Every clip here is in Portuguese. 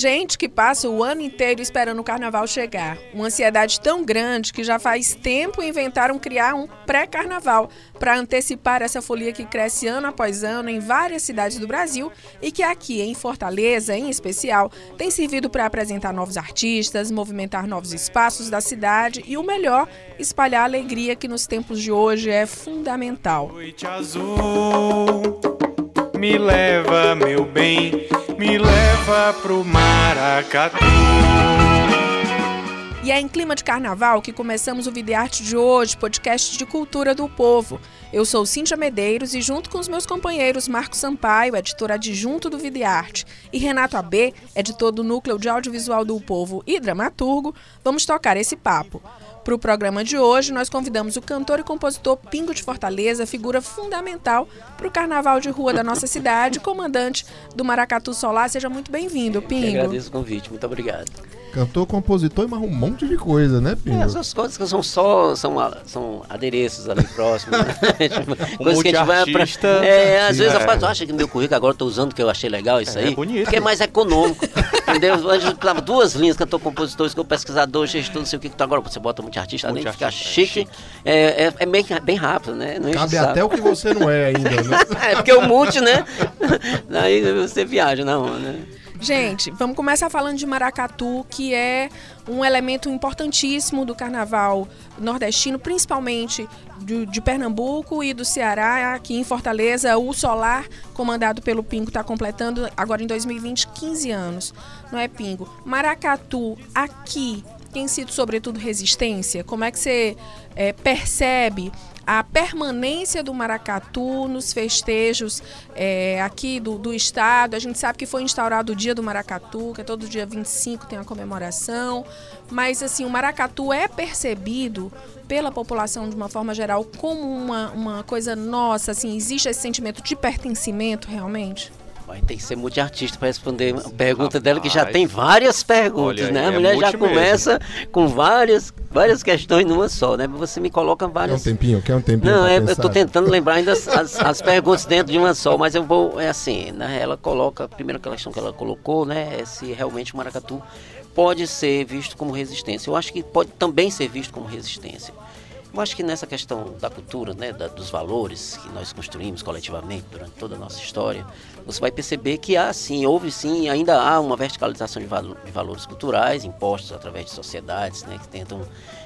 gente que passa o ano inteiro esperando o carnaval chegar. Uma ansiedade tão grande que já faz tempo inventaram criar um pré-carnaval para antecipar essa folia que cresce ano após ano em várias cidades do Brasil e que aqui em Fortaleza, em especial, tem servido para apresentar novos artistas, movimentar novos espaços da cidade e o melhor, espalhar a alegria que nos tempos de hoje é fundamental. Noite azul, me leva, meu bem, me leva pro Maracatu. E é em clima de carnaval que começamos o Videarte de hoje, podcast de cultura do povo. Eu sou Cíntia Medeiros e junto com os meus companheiros Marcos Sampaio, editor adjunto do Videarte, e Renato AB, editor do Núcleo de Audiovisual do Povo e dramaturgo, vamos tocar esse papo. Para o programa de hoje, nós convidamos o cantor e compositor Pingo de Fortaleza, figura fundamental para o carnaval de rua da nossa cidade, comandante do Maracatu Solar. Seja muito bem-vindo, Pingo. Eu agradeço o convite, muito obrigado. Cantor, compositor e mais um monte de coisa, né, Pingo? É, essas coisas que são só são, são adereços ali próximos. Né? tipo, coisas que a gente vai pra, É, às vezes é. eu faço, acha que meu currículo agora eu tô usando que eu achei legal isso é, aí. É bonito. Porque é mais econômico. Entendeu? A gente precisava duas linhas, cantor, compositor, que eu pesquisador, gestor, não sei o que. Então agora você bota multi-artista, além de ficar chique, chique. É, é, é, bem, bem rápido, né? Não Cabe até o que você não é ainda, né? é, porque o multi, né? Aí você viaja na onda, né? Gente, vamos começar falando de maracatu, que é um elemento importantíssimo do carnaval nordestino, principalmente de, de Pernambuco e do Ceará. Aqui em Fortaleza, o Solar, comandado pelo Pingo, está completando agora em 2020 15 anos. Não é, Pingo? Maracatu, aqui, tem sido sobretudo resistência? Como é que você é, percebe a permanência do maracatu nos festejos é, aqui do, do estado. A gente sabe que foi instaurado o dia do maracatu, que é todo dia 25 tem a comemoração, mas assim, o maracatu é percebido pela população de uma forma geral como uma, uma coisa nossa, assim, existe esse sentimento de pertencimento realmente? Vai ter que ser multiartista para responder a pergunta Rapaz, dela, que já tem várias perguntas, olha, né? A é mulher já começa mesmo. com várias, várias questões numa só, né? Você me coloca várias. Quer um tempinho? Quer um tempinho? Não, é, eu estou tentando lembrar ainda as, as, as, perguntas dentro de uma só, mas eu vou. É assim, né? Ela coloca, a primeira questão que ela colocou, né? É se realmente o maracatu pode ser visto como resistência. Eu acho que pode também ser visto como resistência. Eu acho que nessa questão da cultura, né, da, dos valores que nós construímos coletivamente durante toda a nossa história, você vai perceber que há sim, houve sim, ainda há uma verticalização de, valo, de valores culturais impostos através de sociedades né, que tentam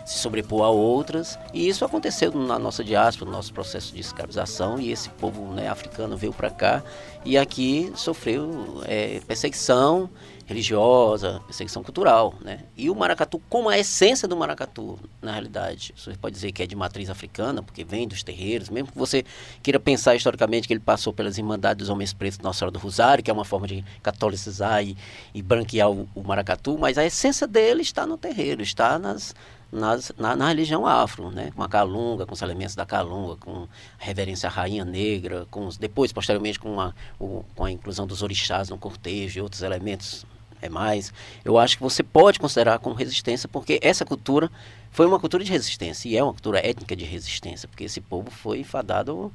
se sobrepor a outras. E isso aconteceu na nossa diáspora, no nosso processo de escravização, e esse povo né, africano veio para cá e aqui sofreu é, perseguição religiosa, perseguição cultural, né? E o maracatu, como a essência do maracatu, na realidade, você pode dizer que é de matriz africana, porque vem dos terreiros, mesmo que você queira pensar historicamente que ele passou pelas Irmandades dos Homens Pretos Nossa Senhora do Rosário, que é uma forma de catolicizar e, e branquear o, o maracatu, mas a essência dele está no terreiro, está nas, nas, na, na, religião afro, né? com a calunga, com os elementos da calunga, com a reverência à rainha negra, com os, depois, posteriormente, com a, o, com a inclusão dos orixás no cortejo e outros elementos é mais. Eu acho que você pode considerar como resistência, porque essa cultura foi uma cultura de resistência, e é uma cultura étnica de resistência, porque esse povo foi fadado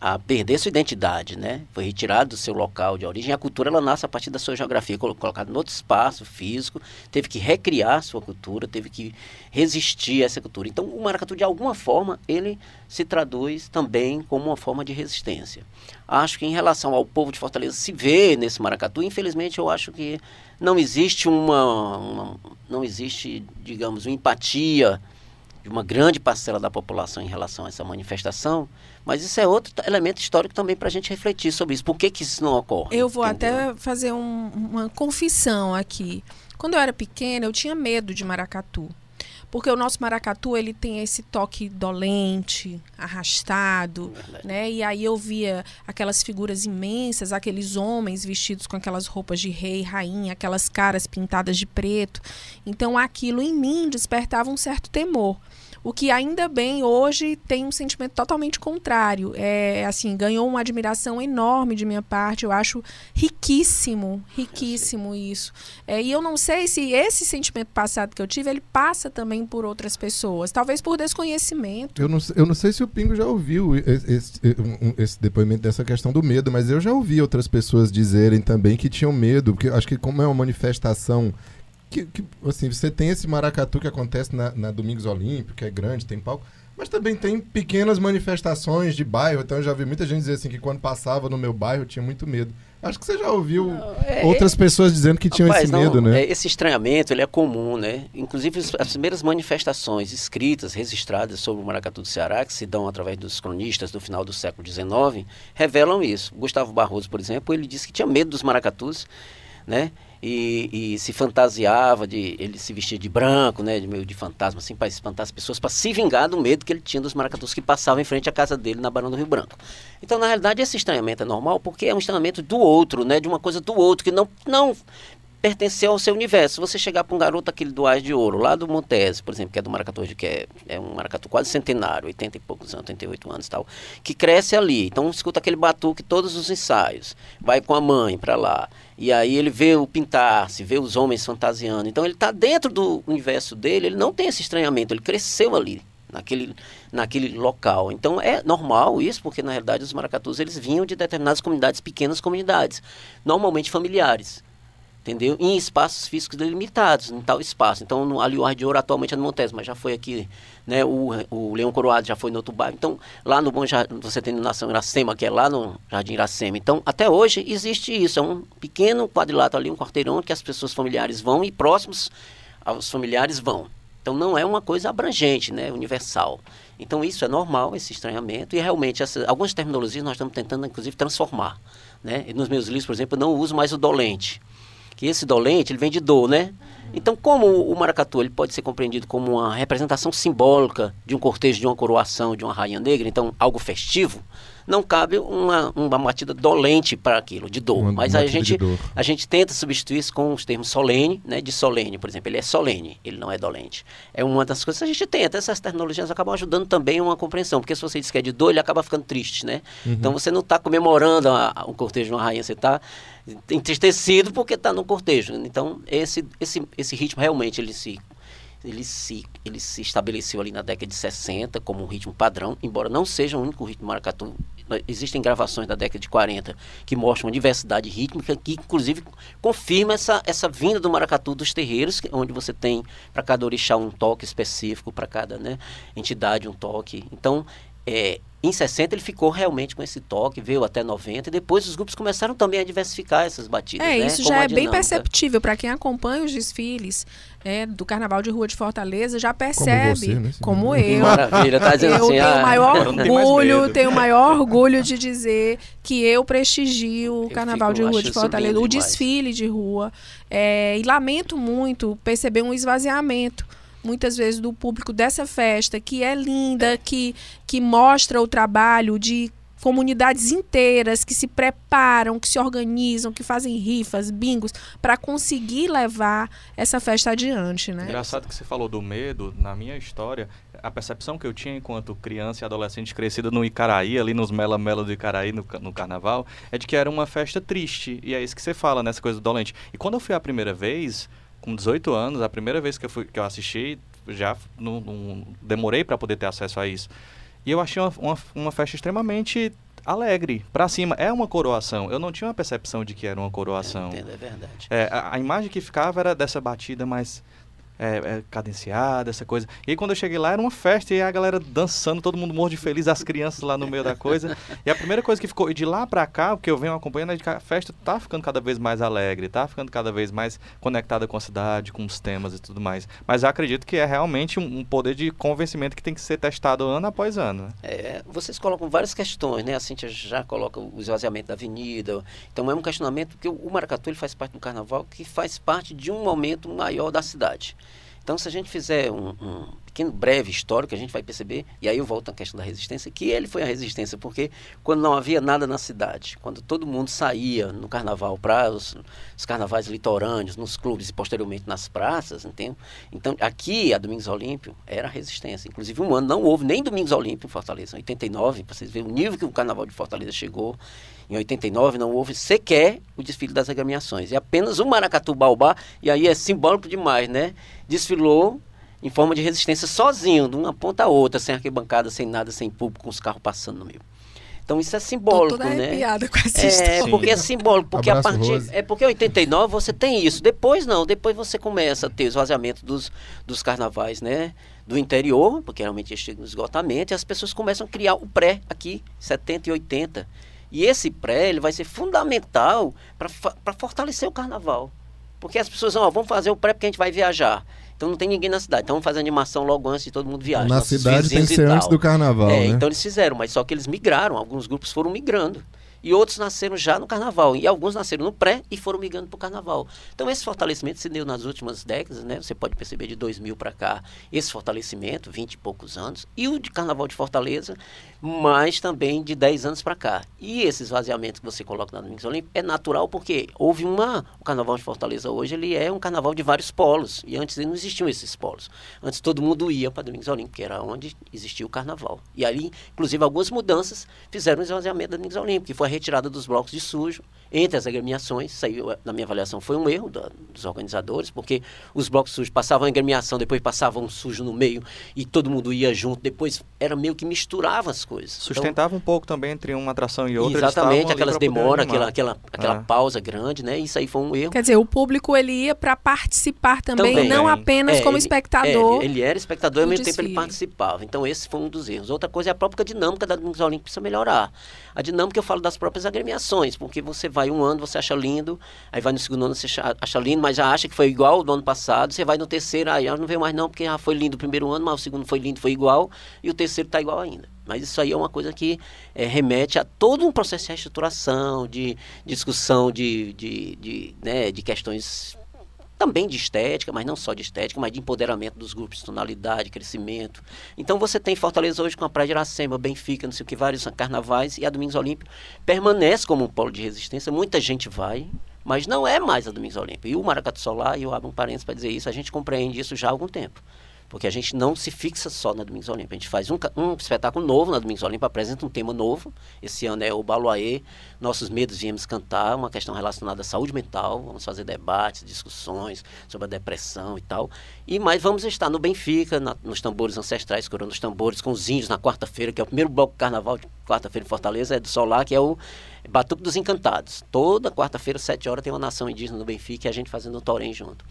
a perder sua identidade, né? Foi retirado do seu local de origem. A cultura ela nasce a partir da sua geografia, colocada em outro espaço físico, teve que recriar sua cultura, teve que resistir a essa cultura. Então, o maracatu de alguma forma ele se traduz também como uma forma de resistência. Acho que em relação ao povo de Fortaleza se vê nesse maracatu, infelizmente eu acho que não existe uma, uma não existe, digamos, uma empatia de uma grande parcela da população em relação a essa manifestação, mas isso é outro elemento histórico também para a gente refletir sobre isso. Por que, que isso não ocorre? Eu vou entendeu? até fazer um, uma confissão aqui. Quando eu era pequena, eu tinha medo de maracatu. Porque o nosso maracatu, ele tem esse toque dolente, arrastado, né? E aí eu via aquelas figuras imensas, aqueles homens vestidos com aquelas roupas de rei, rainha, aquelas caras pintadas de preto. Então aquilo em mim despertava um certo temor. O que ainda bem hoje tem um sentimento totalmente contrário. É assim, ganhou uma admiração enorme de minha parte. Eu acho riquíssimo, riquíssimo isso. É, e eu não sei se esse sentimento passado que eu tive, ele passa também por outras pessoas. Talvez por desconhecimento. Eu não, eu não sei se o Pingo já ouviu esse, esse, esse depoimento dessa questão do medo, mas eu já ouvi outras pessoas dizerem também que tinham medo, porque acho que como é uma manifestação que, que, assim, você tem esse maracatu que acontece na, na Domingos Olímpico, que é grande, tem palco, mas também tem pequenas manifestações de bairro. Então eu já vi muita gente dizer assim que quando passava no meu bairro tinha muito medo. Acho que você já ouviu não, é, outras é, pessoas dizendo que tinham rapaz, esse medo, não, né? É, esse estranhamento ele é comum, né? Inclusive as primeiras manifestações escritas, registradas sobre o maracatu do Ceará, que se dão através dos cronistas do final do século XIX, revelam isso. Gustavo Barroso, por exemplo, ele disse que tinha medo dos maracatus, né? E, e, se fantasiava de ele se vestia de branco, né, de meio de fantasma assim, para espantar as pessoas, para se vingar do medo que ele tinha dos maracatus que passavam em frente à casa dele na Barão do Rio Branco. Então, na realidade, esse estranhamento é normal porque é um estranhamento do outro, né, de uma coisa do outro que não não pertencer ao seu universo. Se você chegar para um garoto aquele do Ás de Ouro, lá do Montese, por exemplo, que é do Maracatu, que é, é um maracatu quase centenário, 80 e poucos anos, 88 anos e tal, que cresce ali. Então escuta aquele batuque todos os ensaios, vai com a mãe para lá. E aí ele vê o pintar-se, vê os homens fantasiando. Então ele está dentro do universo dele, ele não tem esse estranhamento, ele cresceu ali. Naquele, naquele local. Então é normal isso, porque na realidade os maracatus eles vinham de determinadas comunidades, pequenas comunidades, normalmente familiares entendeu? Em espaços físicos delimitados, em tal espaço. Então, no, ali o Ar de Ouro atualmente é no Montes, mas já foi aqui, né? O, o Leão Coroado já foi no outro bairro. Então, lá no Bom Jardim, você tem Nação Iracema, que é lá no Jardim Iracema. Então, até hoje existe isso, é um pequeno quadrilátero ali, um quarteirão que as pessoas familiares vão e próximos aos familiares vão. Então, não é uma coisa abrangente, né? Universal. Então, isso é normal, esse estranhamento, e realmente essa, algumas terminologias nós estamos tentando, inclusive, transformar. Né? Nos meus livros, por exemplo, eu não uso mais o dolente que esse dolente ele vem de dor, né? Então, como o maracatu ele pode ser compreendido como uma representação simbólica de um cortejo, de uma coroação, de uma rainha negra, então algo festivo, não cabe uma, uma batida dolente para aquilo, de dor. Uma Mas a gente, a gente tenta substituir isso com os termos solene, né, de solene, por exemplo. Ele é solene, ele não é dolente. É uma das coisas que a gente tenta. Essas tecnologias acabam ajudando também uma compreensão, porque se você diz que é de dor, ele acaba ficando triste, né? Uhum. Então você não está comemorando a, a, o cortejo de uma rainha, você está entristecido porque está no cortejo. Então esse, esse, esse ritmo realmente ele se ele se, ele se estabeleceu ali na década de 60 como um ritmo padrão, embora não seja o único ritmo maracatu existem gravações da década de 40 que mostram uma diversidade rítmica que inclusive confirma essa, essa vinda do maracatu dos terreiros, onde você tem para cada orixá um toque específico, para cada né, entidade um toque. Então, é, em 60 ele ficou realmente com esse toque, veio até 90 e depois os grupos começaram também a diversificar essas batidas. É, né? isso já é bem perceptível para quem acompanha os desfiles é, do Carnaval de Rua de Fortaleza, já percebe, como, você, né? como eu. Maravilha, tá dizendo eu assim, tenho ah, maior orgulho, tenho o maior orgulho de dizer que eu prestigio o Carnaval de Rua de Fortaleza, o desfile de rua, é, e lamento muito perceber um esvaziamento muitas vezes do público dessa festa, que é linda, que, que mostra o trabalho de comunidades inteiras que se preparam, que se organizam, que fazem rifas, bingos, para conseguir levar essa festa adiante, né? Engraçado que você falou do medo, na minha história, a percepção que eu tinha enquanto criança e adolescente crescida no Icaraí, ali nos Mela Mela do Icaraí, no, no carnaval, é de que era uma festa triste, e é isso que você fala, nessa coisa do dolente. E quando eu fui a primeira vez, com 18 anos, a primeira vez que eu, fui, que eu assisti, já não, não demorei para poder ter acesso a isso. E eu achei uma, uma, uma festa extremamente alegre, para cima. É uma coroação. Eu não tinha uma percepção de que era uma coroação. Entendo, é verdade. É, a, a, imagem que ficava era dessa batida mais é, é, cadenciada, essa coisa. E aí quando eu cheguei lá era uma festa e a galera dançando, todo mundo morto de feliz, as crianças lá no meio da coisa. E a primeira coisa que ficou, e de lá pra cá, o que eu venho acompanhando é que a festa tá ficando cada vez mais alegre, tá ficando cada vez mais conectada com a cidade, com os temas e tudo mais. Mas eu acredito que é realmente um, um poder de convencimento que tem que ser testado ano após ano. Né? É, vocês colocam várias questões, né? A Cintia já coloca o esvaziamento da avenida. Então é um questionamento, porque o maracatu ele faz parte do carnaval que faz parte de um momento maior da cidade. Então, se a gente fizer um, um pequeno breve histórico, a gente vai perceber, e aí eu volto à questão da resistência, que ele foi a resistência, porque quando não havia nada na cidade, quando todo mundo saía no carnaval para os, os carnavais litorâneos, nos clubes e posteriormente nas praças, entende? Então, aqui, a Domingos Olímpio era a resistência. Inclusive, um ano não houve nem Domingos Olímpio em Fortaleza, em 89, para vocês verem o nível que o carnaval de Fortaleza chegou. Em 89 não houve sequer o desfile das agremiações. E apenas o Maracatu Baubá, e aí é simbólico demais, né? Desfilou em forma de resistência sozinho, de uma ponta a outra, sem arquibancada, sem nada, sem público, com os carros passando no meio. Então isso é simbólico, Tô toda né? com essa É, história. porque é simbólico, porque a Abraço, partir Rose. é porque em 89 você tem isso. Depois não, depois você começa a ter esvaziamento dos, dos carnavais, né? Do interior, porque realmente chega no esgotamento, e as pessoas começam a criar o pré aqui, 70 e 80. E esse pré, ele vai ser fundamental para fortalecer o carnaval. Porque as pessoas vão, ó, vamos fazer o pré porque a gente vai viajar. Então não tem ninguém na cidade. Então vamos fazer animação logo antes de todo mundo viajar. Na cidade tem que ser antes do carnaval, É, né? então eles fizeram, mas só que eles migraram. Alguns grupos foram migrando. E outros nasceram já no carnaval. E alguns nasceram no pré e foram migrando para o carnaval. Então esse fortalecimento se deu nas últimas décadas, né? Você pode perceber de 2000 para cá, esse fortalecimento, 20 e poucos anos. E o de carnaval de Fortaleza, mas também de 10 anos para cá. E esse esvaziamento que você coloca na Domingos Olímpico é natural porque houve uma... O carnaval de Fortaleza hoje, ele é um carnaval de vários polos. E antes não existiam esses polos. Antes todo mundo ia para Domingos Olímpico, que era onde existia o carnaval. E ali, inclusive, algumas mudanças fizeram o esvaziamento da Domingos Olímpico, que foi retirada dos blocos de sujo entre as agremiações. Saiu, na minha avaliação, foi um erro da- dos organizadores, porque os blocos sujos passavam a agremiação, depois passavam um sujo no meio e todo mundo ia junto. Depois era meio que misturava as coisas. Então, Sustentava um pouco também entre uma atração e outra. Exatamente, aquelas demoras, aquela, aquela, aquela É. pausa grande, né? Isso aí foi um erro. Quer dizer, o público ele ia para participar também, Também. não apenas É, como ele- espectador. é, ele era espectador e ao mesmo tempo ele desfile. participava. Então esse foi um dos erros. Outra coisa é a própria dinâmica da Olímpico precisa melhorar. A dinâmica eu falo das próprias agremiações, porque você vai um ano, você acha lindo, aí vai no segundo ano, você acha, lindo, mas já acha que foi igual ao do ano passado, você vai no terceiro, aí ah, não veio mais não, porque já foi lindo o primeiro ano, mas o segundo foi lindo, foi igual, e o terceiro está igual ainda. Mas isso aí é uma coisa que eh, remete a todo um processo de reestruturação, de discussão de, de, de, né, de questões também de estética, mas não só de estética, mas de empoderamento dos grupos, tonalidade, crescimento. Então você tem Fortaleza hoje com a Praia de Iracema, Benfica, não sei o que, vários carnavais, e a Domingos Olímpio permanece como um polo de resistência. Muita gente vai, mas não é mais a Domingos Olímpio. E o Maracatu Solar, e eu abro um parênteses para dizer isso, a gente compreende isso já há algum tempo. Porque a gente não se fixa só na Domingos Olímpio. A gente faz um, um espetáculo novo na Domingos Olímpio, apresenta um tema novo. Esse ano é o Baluaê, Nossos Medos Viemos Cantar, uma questão relacionada à saúde mental. Vamos fazer debates, discussões sobre a depressão e tal. E mais vamos estar no Benfica, na- nos tambores ancestrais, curando os tambores, com os índios na quarta-feira, que é o primeiro bloco do carnaval de quarta-feira em Fortaleza, é do Solar, que é o Batuque dos Encantados. Toda quarta-feira, sete horas, tem uma nação indígena no Benfica e a gente fazendo o Torém junto.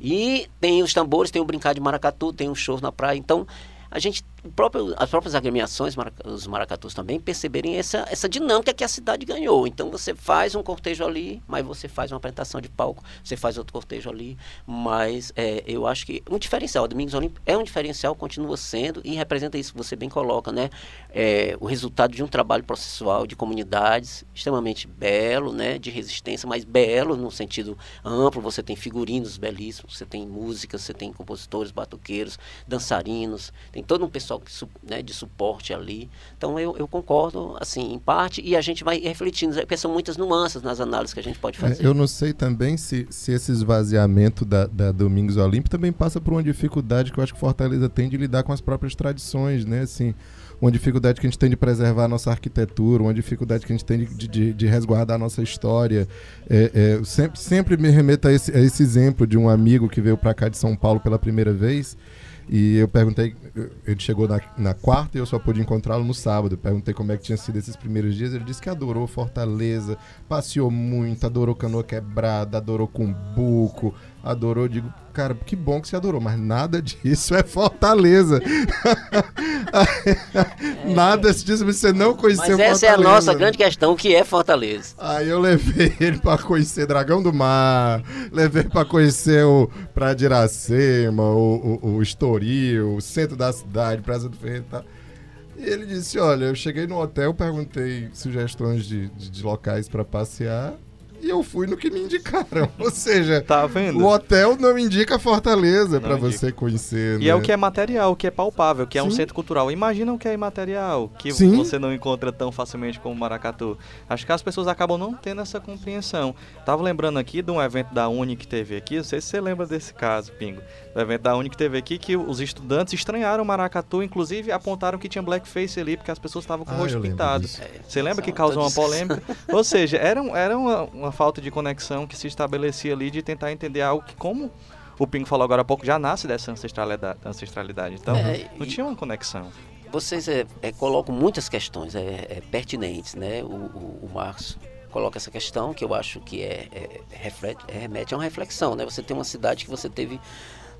E tem os tambores, tem o brincar de maracatu, tem um show na praia. Então, a gente, próprio, as próprias agremiações, os maracatus também, perceberem essa, essa dinâmica que a cidade ganhou. Então, você faz um cortejo ali, mas você faz uma apresentação de palco, você faz outro cortejo ali. Mas é, eu acho que um diferencial, o Domingos Olímpico é um diferencial, continua sendo, e representa isso que você bem coloca, né? É, o resultado de um trabalho processual de comunidades extremamente belo, né? De resistência, mas belo no sentido amplo. Você tem figurinos belíssimos, você tem músicas, você tem compositores, batuqueiros, dançarinos, tem todo um pessoal que, su- né, de suporte ali. Então eu, eu concordo, assim, em parte, e a gente vai refletindo, porque são muitas nuances nas análises que a gente pode É, fazer. eu não sei também se, se esse esvaziamento da, da Domingos Olímpio também passa por uma dificuldade que eu acho que Fortaleza tem de lidar com as próprias tradições, né? Assim, uma dificuldade que a gente tem de preservar a nossa arquitetura, uma dificuldade que a gente tem de, de, de resguardar a nossa história. É, é, sempre, sempre me remeto a esse, a esse exemplo de um amigo que veio para cá de São Paulo pela primeira vez. E eu perguntei, ele chegou na, na quarta e eu só pude encontrá-lo no sábado. Eu perguntei como é que tinha sido esses primeiros dias. Ele disse que adorou Fortaleza, passeou muito, adorou canoa quebrada, adorou cumbuco, adorou. Digo, cara, que bom que você adorou, mas nada disso é Fortaleza. nada disso você não conheceu Mas essa é a Fortaleza. nossa grande questão, o que é Fortaleza? Aí eu levei ele pra conhecer Dragão do Mar, levei pra conhecer o Praia de Iracema, o, o, o Estoril, o centro da cidade, Praça do Ferreira e tal. E ele disse, olha, eu cheguei no hotel, perguntei sugestões de, de, de locais pra passear, e eu fui no que me indicaram. Ou seja, Tá vendo? o hotel não indica Fortaleza indica. você conhecer. E é né? o que é material, o que é palpável, que é um Sim. centro cultural. Imagina o que é imaterial, que Sim. você não encontra tão facilmente como Maracatu. Acho que as pessoas acabam não tendo essa compreensão. Tava lembrando aqui de um evento da Uni que teve aqui, não sei se você lembra desse caso, Pingo. Do evento da Uni que teve aqui, que os estudantes estranharam Maracatu, inclusive apontaram que tinha blackface ali, porque as pessoas estavam com o Ah, rosto pintado. disso. Você lembra que causou uma polêmica? Ou seja, era, um- era uma, uma falta de conexão que se estabelecia ali de tentar entender algo que, como o Pingo falou agora há pouco, já nasce dessa ancestralidade. ancestralidade. Então, É, não tinha uma conexão. Vocês é, é, colocam muitas questões é, é, pertinentes, né? O, o, o Marcos coloca essa questão que eu acho que é, é, reflete, é, remete a uma reflexão, né? Você tem uma cidade que você teve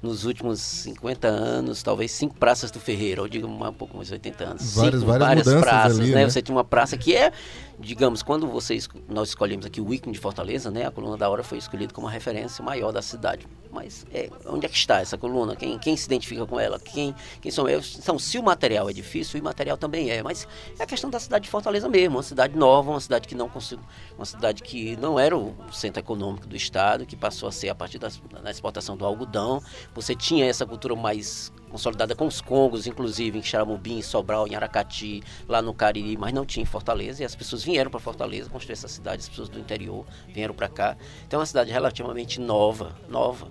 nos últimos 50 anos, talvez cinco praças do Ferreira, ou digo um pouco mais 80 anos. Várias- cinco, várias várias praças, ali, né? né? Você tinha uma praça que é, digamos, quando você, esco- nós escolhemos aqui o Weekend de Fortaleza, né? A coluna da hora foi escolhida como a referência maior da cidade. Mas é, onde é que está essa coluna? Quem, quem se identifica com ela? Quem, quem são eles? Então, se o material é difícil, o imaterial também é. Mas é a questão da cidade de Fortaleza mesmo, uma cidade nova, uma cidade que não conseguiu, uma cidade que não era o centro econômico do estado, que passou a ser a partir das, da exportação do algodão. Você tinha essa cultura mais consolidada com os congos, inclusive em Xaramubim, em Sobral, em Aracati, lá no Cariri, mas não tinha em Fortaleza. E as pessoas vieram para Fortaleza construir essa cidade, as pessoas do interior vieram para cá. Então é uma cidade relativamente nova, nova.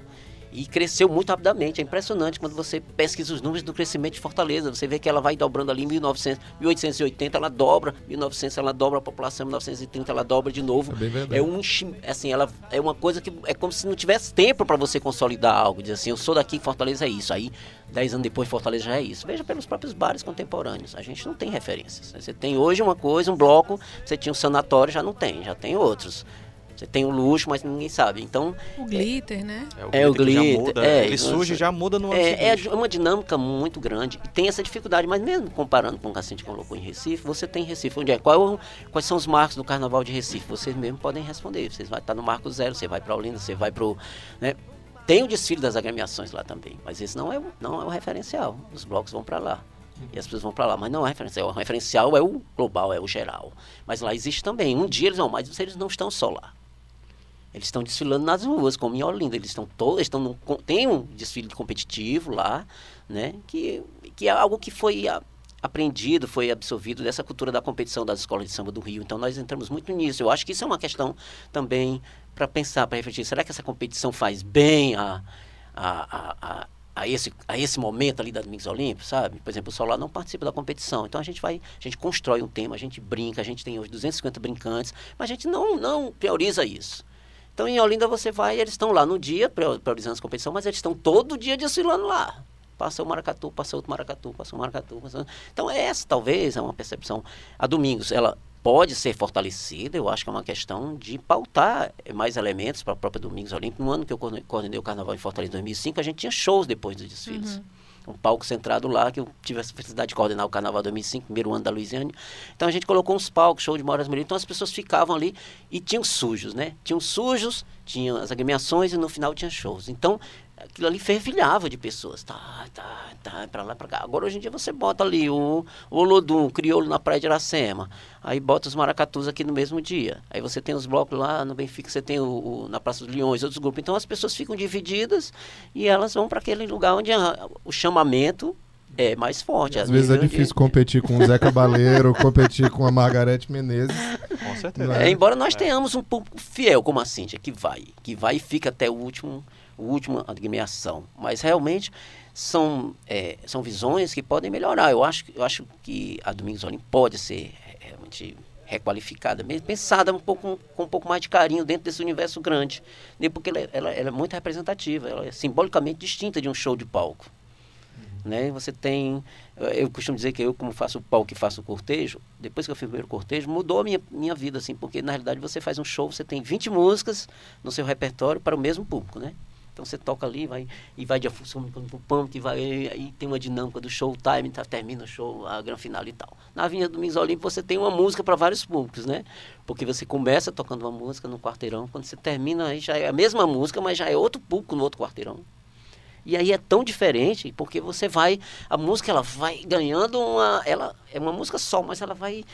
E cresceu muito rapidamente. É impressionante quando você pesquisa os números do crescimento de Fortaleza. Você vê que ela vai dobrando ali em 1900, 1880, ela dobra, 1900 ela dobra a população, 1930 ela dobra de novo. É. É um assim, ela é uma coisa que é como se não tivesse tempo para você consolidar algo, dizer assim, eu sou daqui, Fortaleza é isso. Aí, dez anos depois, Fortaleza já é isso. Veja pelos próprios bares contemporâneos. A gente não tem referências. Você tem hoje uma coisa, um bloco, você tinha um sanatório, já não tem, já tem outros. Você tem o luxo, mas ninguém sabe. Então, O glitter, né? É, o glitter que já glitter, muda, é, ele surge e já muda no ano é, é seguinte. uma dinâmica muito grande e tem essa dificuldade, mas mesmo comparando com o que a gente colocou em Recife, você tem Recife. Onde é? Qual é o- quais são os marcos do Carnaval de Recife? Vocês mesmos podem responder. Vocês vão estar no Marco Zero, você vai para Olinda, você vai para o... Né? Tem o desfile das agremiações lá também, mas esse não é, o- não é o referencial. Os blocos vão para lá. E as pessoas vão para lá, mas não é o referencial. O referencial é o global, é o geral. Mas lá existe também. Um dia eles vão, mas eles não estão só lá. Eles estão desfilando nas ruas, como em Olinda. Eles estão todos, estão tem um desfile competitivo lá, né? Que, que é algo que foi a- aprendido, foi absorvido dessa cultura da competição das escolas de samba do Rio. Então nós entramos muito nisso. Eu acho que isso é uma questão também para pensar, para refletir. Será que essa competição faz bem a, a, a, a, a esse, a esse momento ali da Domingos Olímpicos, sabe? Por exemplo, o Solar não participa da competição. Então a gente vai, a gente constrói um tema, a gente brinca, a gente tem hoje 250 brincantes, mas a gente não, não prioriza isso. Então em Olinda você vai, eles estão lá no dia, prior- priorizando a competição, mas eles estão todo dia desfilando lá. Passa o maracatu, passa outro maracatu, passa o maracatu. Passa... Então essa talvez é uma percepção. A Domingos, ela pode ser fortalecida, eu acho que é uma questão de pautar mais elementos para a própria Domingos Olímpico. No ano que eu coordenei- o Carnaval em Fortaleza em 2005, a gente tinha shows depois dos desfiles. Um palco centrado lá, que eu tive a felicidade de coordenar o Carnaval 2005, primeiro ano da Luiziane. Então a gente colocou uns palcos, show de Moras Mulheres. Então as pessoas ficavam ali e tinham sujos, né? Tinham sujos, tinham as agremiações e no final tinha shows. Então aquilo ali fervilhava de pessoas. Tá, tá, tá, pra lá, pra cá. Agora hoje em dia você bota ali o, o Olodum, o Crioulo na Praia de Iracema. Aí bota os maracatus aqui no mesmo dia. Aí você tem os blocos lá no Benfica, você tem o, o- na Praça dos Leões, outros grupos. Então as pessoas ficam divididas e elas vão para aquele lugar onde a- o chamamento é mais forte. Às vezes é nível de- difícil competir com o Zé Cabaleiro, competir com a Margarete Menezes. Com certeza. É, embora nós tenhamos um público fiel como a Cíntia, que vai, que vai e fica até o último, o último agremiação. Mas realmente são, é, são visões que podem melhorar. Eu acho, eu acho que a Domingos Olim pode ser é, realmente requalificada, pensada um pouco, com um pouco mais de carinho dentro desse universo grande. né, Porque ela, é- ela- ela é muito representativa, ela é simbolicamente distinta de um show de palco. Né? Você tem, eu- eu costumo dizer que eu como faço o palco e faço o cortejo, depois que eu fiz o primeiro cortejo, mudou a minha, minha vida, assim, porque na realidade você faz um show, você tem 20 músicas no seu repertório para o mesmo público, né? Então você toca ali, vai e vai de afuso pro pão, que vai aí tem uma dinâmica do show time, tá, termina o show, a grande final e tal. Na Avenida Domingos Olímpio você tem uma música para vários públicos, né? Porque você começa tocando uma música no quarteirão, quando você termina aí já é a mesma música, mas já é outro público no outro quarteirão. E aí é tão diferente, porque você vai, a música ela vai ganhando uma, ela é uma música só, mas ela vai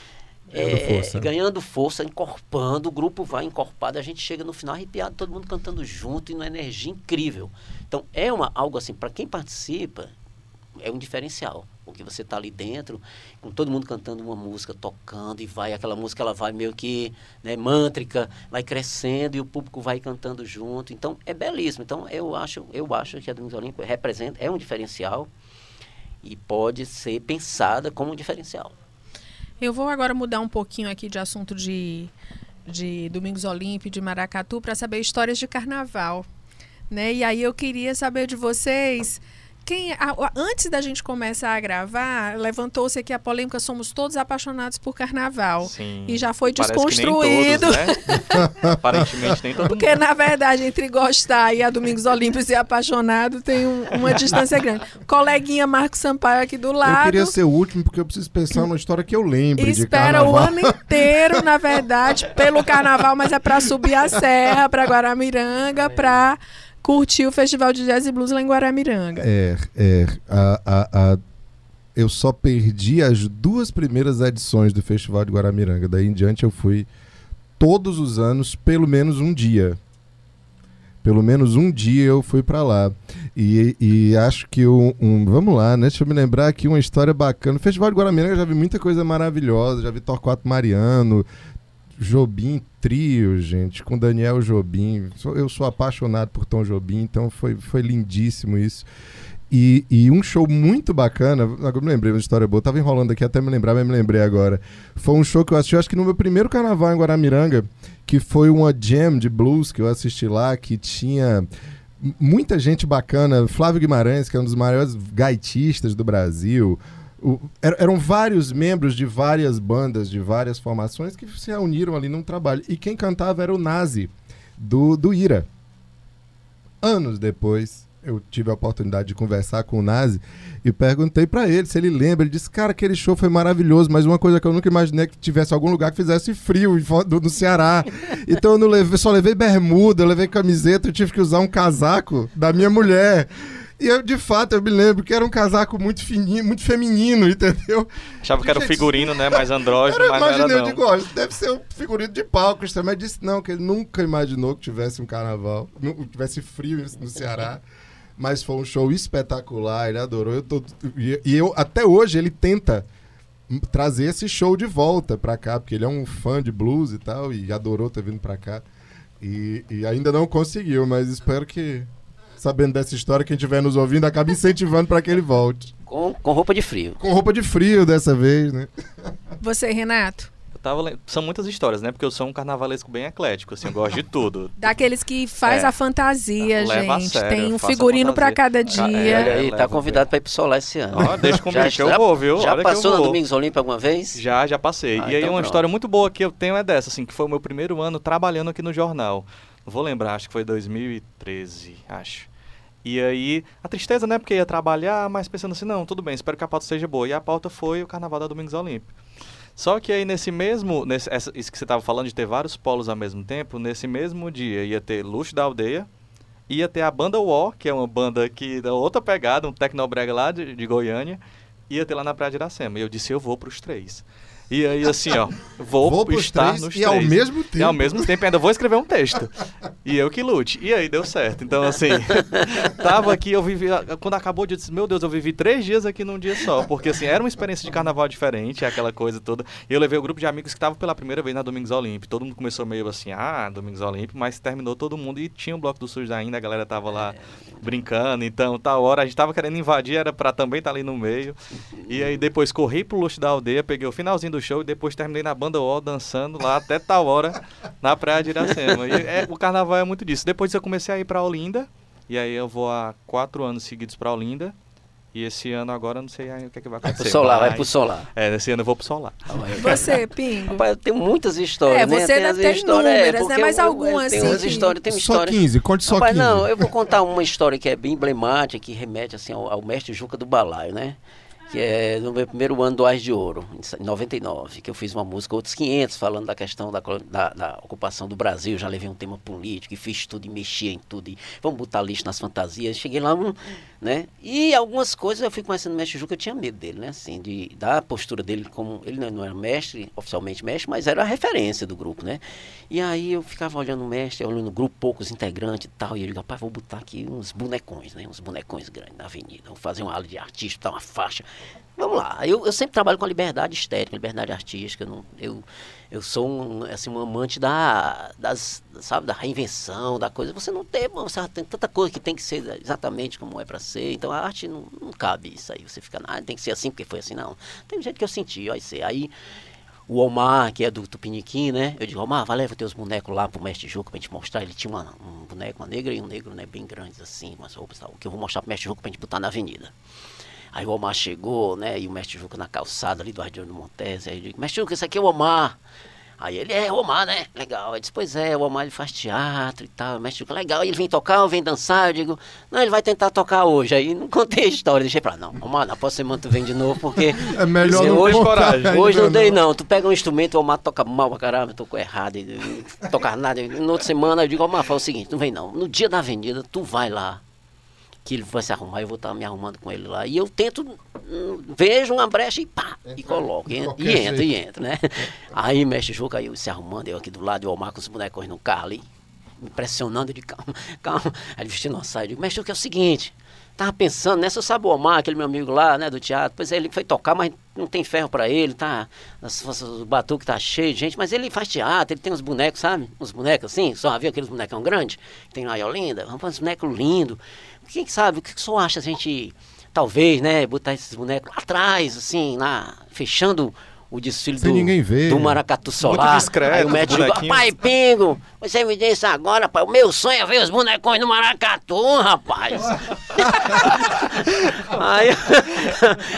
é, Ganhando força. ganhando força, encorpando, o grupo vai encorpado, a gente chega no final arrepiado, todo mundo cantando junto e uma energia incrível. Então é uma algo assim, para quem participa, é um diferencial. Porque você está ali dentro, com todo mundo cantando uma música, tocando, e vai, aquela música ela vai meio que né, mântrica, vai crescendo e o público vai cantando junto. Então é belíssimo. Então eu acho, eu acho que a Domingos Olímpico representa, é um diferencial e pode ser pensada como um diferencial. Eu vou agora mudar um pouquinho aqui de assunto de, de Domingos Olímpio, de Maracatu, para saber histórias de carnaval. Né? E aí eu queria saber de vocês. Quem, a- a- antes da gente começar a gravar, levantou-se aqui a polêmica, somos todos apaixonados por carnaval. Sim. E já foi Parece que nem desconstruído. todos, né? Aparentemente nem todo Porque, mundo. na verdade, entre gostar e a Domingos Olímpio ser apaixonado, tem um- uma distância grande. Coleguinha Marcos Sampaio aqui do Eu lado. queria ser o último porque eu preciso pensar numa história que eu lembre de Espera o ano inteiro, na verdade, pelo carnaval, mas é pra subir a serra, pra Guaramiranga, pra curtir o Festival de Jazz e Blues lá em Guaramiranga. É, é. A, a, a- eu só perdi as duas primeiras edições do Festival de Guaramiranga. Daí em diante eu fui todos os anos, pelo menos um dia. Pelo menos um dia eu fui pra lá. E, e acho que um, um- Vamos lá, né? Deixa eu me lembrar aqui uma história bacana. No Festival de Guaramiranga eu já vi muita coisa maravilhosa. Já vi Torquato Mariano, Jobim Trio, gente, com Daniel Jobim. Eu sou apaixonado por Tom Jobim, então foi, foi lindíssimo isso. E, e um show muito bacana, agora me lembrei uma história boa, tava enrolando aqui até me lembrar, mas me lembrei agora. Foi um show que eu assisti, acho que no meu primeiro carnaval em Guaramiranga, que foi uma jam de blues que eu assisti lá, que tinha muita gente bacana, Flávio Guimarães, que é um dos maiores gaitistas do Brasil. O- er- eram vários membros de várias bandas, de várias formações, que se reuniram ali num trabalho. E quem cantava era o Nazi, do, do Ira. Anos depois, eu tive a oportunidade de conversar com o Nazi e perguntei pra ele se ele lembra. Ele disse: Cara, aquele show foi maravilhoso, mas uma coisa que eu nunca imaginei é que tivesse algum lugar que fizesse frio no Ceará. Então eu levei, só levei bermuda, eu levei camiseta, eu tive que usar um casaco da minha mulher. E eu, de fato, eu me lembro que era um casaco muito fininho, muito feminino, entendeu? Achava que era Gente, figurino, né? Mais andrógeno, mas não era imaginei, eu não. digo, deve ser um figurino de palco, mas disse não, que ele nunca imaginou que tivesse um carnaval, nu- tivesse frio no Ceará. Mas foi um show espetacular, ele adorou. Eu tô, e, eu, até hoje, ele tenta trazer esse show de volta pra cá, porque ele é um fã de blues e tal, e adorou ter vindo pra cá. E, e ainda não conseguiu, mas espero que, sabendo dessa história, quem estiver nos ouvindo acabe incentivando pra que ele volte. Com, com roupa de frio. Com roupa de frio dessa vez, né? Você, Renato? Eu tava São muitas histórias, né? Porque eu sou um carnavalesco bem eclético, assim, eu gosto de tudo. Daqueles que faz É. a fantasia, Leva a gente. sério, Tem um figurino pra fantasia. cada Ca- dia. é, Olha aí, tá convidado para ir pro Solar esse ano. Ó, deixa comigo que eu vou, viu? Já Olha passou na. Domingos Olímpio alguma vez? Já, já passei. Ah, e aí então uma pronto. história muito boa que eu tenho é dessa, assim, que foi o meu primeiro ano trabalhando aqui no jornal. Não vou lembrar, acho que foi 2013, acho. E aí, a tristeza, né? Porque ia trabalhar, mas pensando assim, não, tudo bem, espero que a pauta seja boa. E a pauta foi o Carnaval da Domingos Olímpio. Só que aí nesse mesmo, nesse, essa- isso que você estava falando de ter vários polos ao mesmo tempo, nesse mesmo dia ia ter Luxo da Aldeia, ia ter a banda War, que é uma banda que dá outra pegada, um tecnobrega lá de, de Goiânia, ia ter lá na Praia de Iracema. E eu disse, eu vou pros três. E aí, assim, ó, vou, Vou estar três nos e três. ao mesmo E ao tempo. mesmo tempo ainda vou escrever um texto. E eu que lute. E aí deu certo. Então, assim, tava aqui, eu vivi. Quando acabou o dia, eu disse, meu Deus, eu vivi três dias aqui num dia só. Porque, assim, era uma experiência de carnaval diferente, aquela coisa toda. E eu levei o grupo de amigos que estavam pela primeira vez na Domingos Olímpio. Todo mundo começou meio assim, ah, Domingos Olímpio, mas terminou todo mundo. E tinha o Bloco do SUS ainda, a galera tava lá brincando. Então, tal hora, a gente tava querendo invadir, era pra também estar ali no meio. E aí depois corri pro luxo da aldeia, peguei o finalzinho do show e depois terminei na banda O dançando lá até tal hora na praia de Iracema. E é, o carnaval é muito disso. Depois eu comecei a ir pra Olinda, e aí eu vou há quatro anos seguidos pra Olinda. E esse ano agora eu não sei o que, é que vai Vai acontecer. pro Solar, vai pro Solar. É, esse ano eu vou pro Solar. Você, Pingo? Rapaz, eu tenho muitas histórias. É, né? você Tem deve as ter histórias, é, inúmeras, né? Mas algumas, Tem umas histórias, tem uma Só história. 15, conte só Rapaz, 15. não, eu vou contar uma história que é bem emblemática, que remete assim ao, ao mestre Juca do Balaio, né? Que é no meu primeiro ano do Ais de Ouro, em 99, que eu fiz uma música, outros 500, falando da questão da, da, da, ocupação do Brasil, já levei um tema político, e fiz tudo, e mexia em tudo, e vamos botar lixo nas fantasias, cheguei lá, né, e algumas coisas eu fui conhecendo o mestre Juca, eu tinha medo dele, né, assim, de, da postura dele como, ele não era mestre, oficialmente mestre, mas era a referência do grupo, né, e aí eu ficava olhando o mestre, olhando o grupo, poucos integrantes e tal, e ele, rapaz, vou botar aqui uns bonecões, né, uns bonecões grandes na avenida, vou fazer uma ala de artista, botar uma faixa, Vamos lá, eu, eu sempre trabalho com a liberdade estética, liberdade artística. Não, eu, eu sou um, assim, um amante da, das, sabe, da reinvenção, da coisa. Você não tem, você tem tanta coisa que tem que ser exatamente como é para ser. Então a arte não, não cabe isso aí. Você fica, ah, tem que ser assim porque foi assim. Não, tem jeito que eu senti, vai ser. Aí o Omar, que é do Tupiniquim, né? Eu digo, Omar, vai levar teus bonecos lá pro mestre Juca pra gente mostrar. Ele tinha uma, um boneco, uma negra e um negro, né? Bem grandes assim, umas roupas tal. Que eu vou mostrar pro mestre Juca pra gente botar na avenida. Aí o Omar chegou, né? E o mestre Juca na calçada ali do Ardiano Montes. Aí eu digo, mestre Juca, esse aqui é o Omar. Aí ele é o Omar, né? Legal. Aí disse, pois é, o Omar ele faz teatro e tal. O mestre Juca, legal. Ele vem tocar ou vem dançar? Eu digo, não, ele vai tentar tocar hoje. Aí não contei a história, deixei pra não. Omar, na próxima semana tu vem de novo, porque. É melhor assim, não hoje, coragem. hoje não dei, não. Tu pega um instrumento, o Omar toca mal pra caramba, tocou errado, não tocar nada. Na outra semana eu digo, Omar, fala o seguinte, não vem não. No dia da avenida, tu vai lá que ele vai se arrumar, eu vou estar me arrumando com ele lá. E eu tento, hum, vejo uma brecha e pá, Entra, e coloco. E, e entra, e entra, né? Aí mexe Juca, aí eu se arrumando, eu aqui do lado, e o Omar com os bonecos no carro ali, me pressionando, de calma, calma. Aí ele vestindo uma saia, eu digo, mexe Juca, é o seguinte, tava pensando, né? Você sabe o Omar, aquele meu amigo lá, né, do teatro, pois é, ele foi tocar, mas não tem ferro para ele, tá? O batuque tá cheio de gente, mas ele faz teatro, ele tem uns bonecos, sabe? Uns bonecos assim, só havia aqueles bonecão grandes, tem lá em Olinda, vamos uns bonecos lindos. Quem sabe, o que o senhor acha a gente, talvez, né, botar esses bonecos lá atrás, assim, lá, fechando o desfile Sem do, ninguém ver. do Maracatu Solar. Muito discreto, Aí o médico diz, pai Pingo, você me disse agora, pai, o meu sonho é ver os bonecões no Maracatu, rapaz. aí,